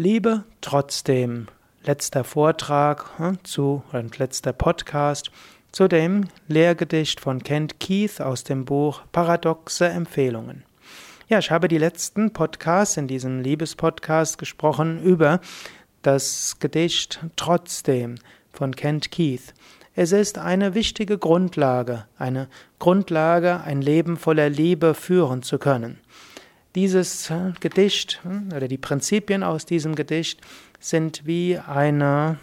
Liebe trotzdem. Letzter Vortrag hm, zu, oder letzter Podcast zu dem Lehrgedicht von Kent Keith aus dem Buch Paradoxe Empfehlungen. Ja, ich habe die letzten Podcasts in diesem Liebespodcast gesprochen über das Gedicht Trotzdem von Kent Keith. Es ist eine wichtige Grundlage, eine Grundlage, ein Leben voller Liebe führen zu können. Dieses äh, Gedicht hm, oder die Prinzipien aus diesem Gedicht sind wie eine,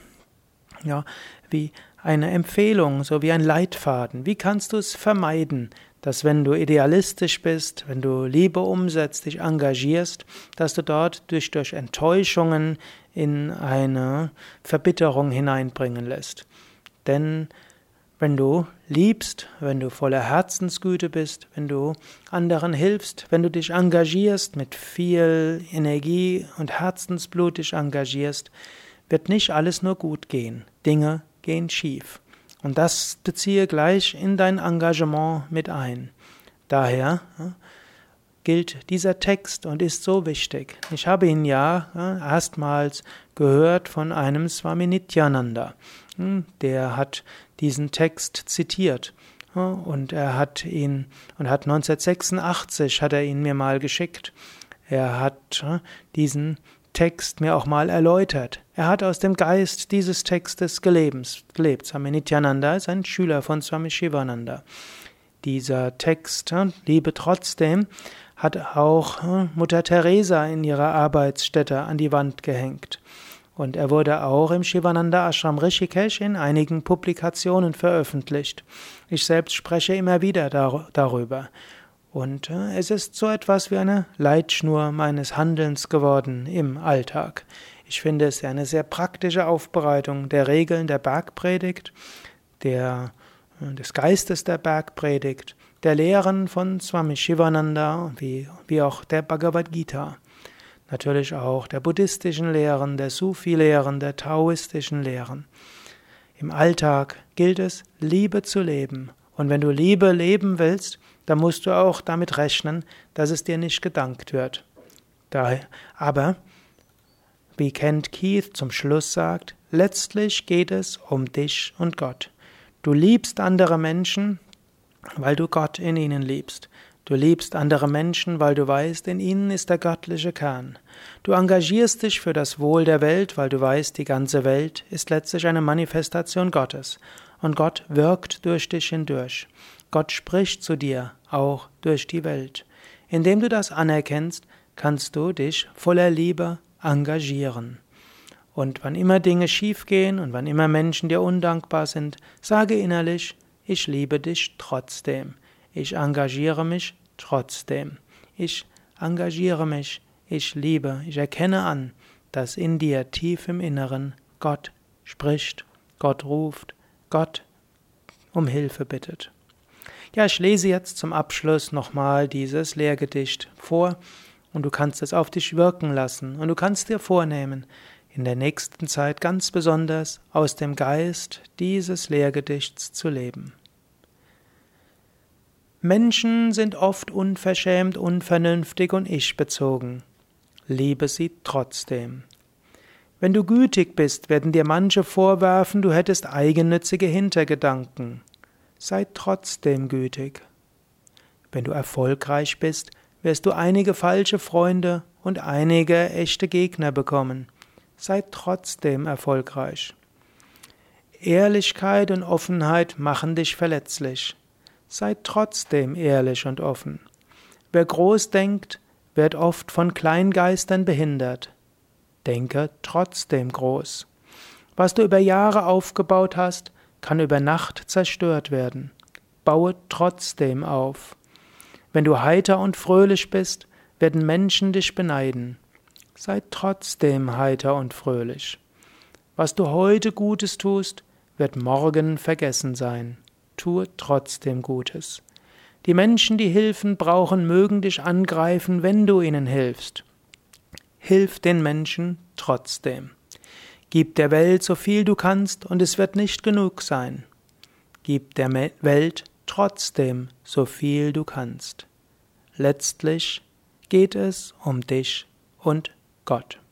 ja, wie eine Empfehlung, so wie ein Leitfaden. Wie kannst du es vermeiden, dass wenn du idealistisch bist, wenn du Liebe umsetzt, dich engagierst, dass du dort durch, durch Enttäuschungen in eine Verbitterung hineinbringen lässt. Denn wenn du liebst, wenn du voller Herzensgüte bist, wenn du anderen hilfst, wenn du dich engagierst, mit viel Energie und Herzensblut dich engagierst, wird nicht alles nur gut gehen. Dinge gehen schief. Und das beziehe gleich in dein Engagement mit ein. Daher gilt dieser Text und ist so wichtig. Ich habe ihn ja erstmals gehört von einem Swami Nityananda. Hm, der hat diesen Text zitiert. Und er hat ihn, und hat 1986 hat er ihn mir mal geschickt. Er hat diesen Text mir auch mal erläutert. Er hat aus dem Geist dieses Textes gelebt. Swami Nityananda ist ein Schüler von Swami Shivananda. Dieser Text, Liebe trotzdem, hat auch Mutter Teresa in ihrer Arbeitsstätte an die Wand gehängt. Und er wurde auch im Shivananda Ashram Rishikesh in einigen Publikationen veröffentlicht. Ich selbst spreche immer wieder dar darüber. Und äh, es ist so etwas wie eine Leitschnur meines Handelns geworden im Alltag. Ich finde es eine sehr praktische Aufbereitung der Regeln der Bergpredigt, der, des Geistes der Bergpredigt, der Lehren von Swami Shivananda wie, wie auch der Bhagavad Gita natürlich auch der buddhistischen Lehren, der Sufi-Lehren, der taoistischen Lehren. Im Alltag gilt es, Liebe zu leben. Und wenn du Liebe leben willst, dann musst du auch damit rechnen, dass es dir nicht gedankt wird. aber, wie Kent Keith zum Schluss sagt, letztlich geht es um dich und Gott. Du liebst andere Menschen, weil du Gott in ihnen liebst. Du liebst andere Menschen, weil du weißt, in ihnen ist der göttliche Kern. Du engagierst dich für das Wohl der Welt, weil du weißt, die ganze Welt ist letztlich eine Manifestation Gottes. Und Gott wirkt durch dich hindurch. Gott spricht zu dir, auch durch die Welt. Indem du das anerkennst, kannst du dich voller Liebe engagieren. Und wann immer Dinge schiefgehen und wann immer Menschen dir undankbar sind, sage innerlich, ich liebe dich trotzdem. Ich engagiere mich trotzdem. Ich engagiere mich. Ich liebe. Ich erkenne an, dass in dir tief im Inneren Gott spricht, Gott ruft, Gott um Hilfe bittet. Ja, ich lese jetzt zum Abschluss nochmal dieses Lehrgedicht vor und du kannst es auf dich wirken lassen und du kannst dir vornehmen, in der nächsten Zeit ganz besonders aus dem Geist dieses Lehrgedichts zu leben. Menschen sind oft unverschämt, unvernünftig und ich-bezogen. Liebe sie trotzdem. Wenn du gütig bist, werden dir manche vorwerfen, du hättest eigennützige Hintergedanken. Sei trotzdem gütig. Wenn du erfolgreich bist, wirst du einige falsche Freunde und einige echte Gegner bekommen. Sei trotzdem erfolgreich. Ehrlichkeit und Offenheit machen dich verletzlich. Sei trotzdem ehrlich und offen. Wer groß denkt, wird oft von Kleingeistern behindert. Denke trotzdem groß. Was du über Jahre aufgebaut hast, kann über Nacht zerstört werden. Baue trotzdem auf. Wenn du heiter und fröhlich bist, werden Menschen dich beneiden. Sei trotzdem heiter und fröhlich. Was du heute Gutes tust, wird morgen vergessen sein tue trotzdem Gutes. Die Menschen, die Hilfen brauchen, mögen dich angreifen, wenn du ihnen hilfst. Hilf den Menschen trotzdem. Gib der Welt so viel du kannst, und es wird nicht genug sein. Gib der Welt trotzdem so viel du kannst. Letztlich geht es um dich und Gott.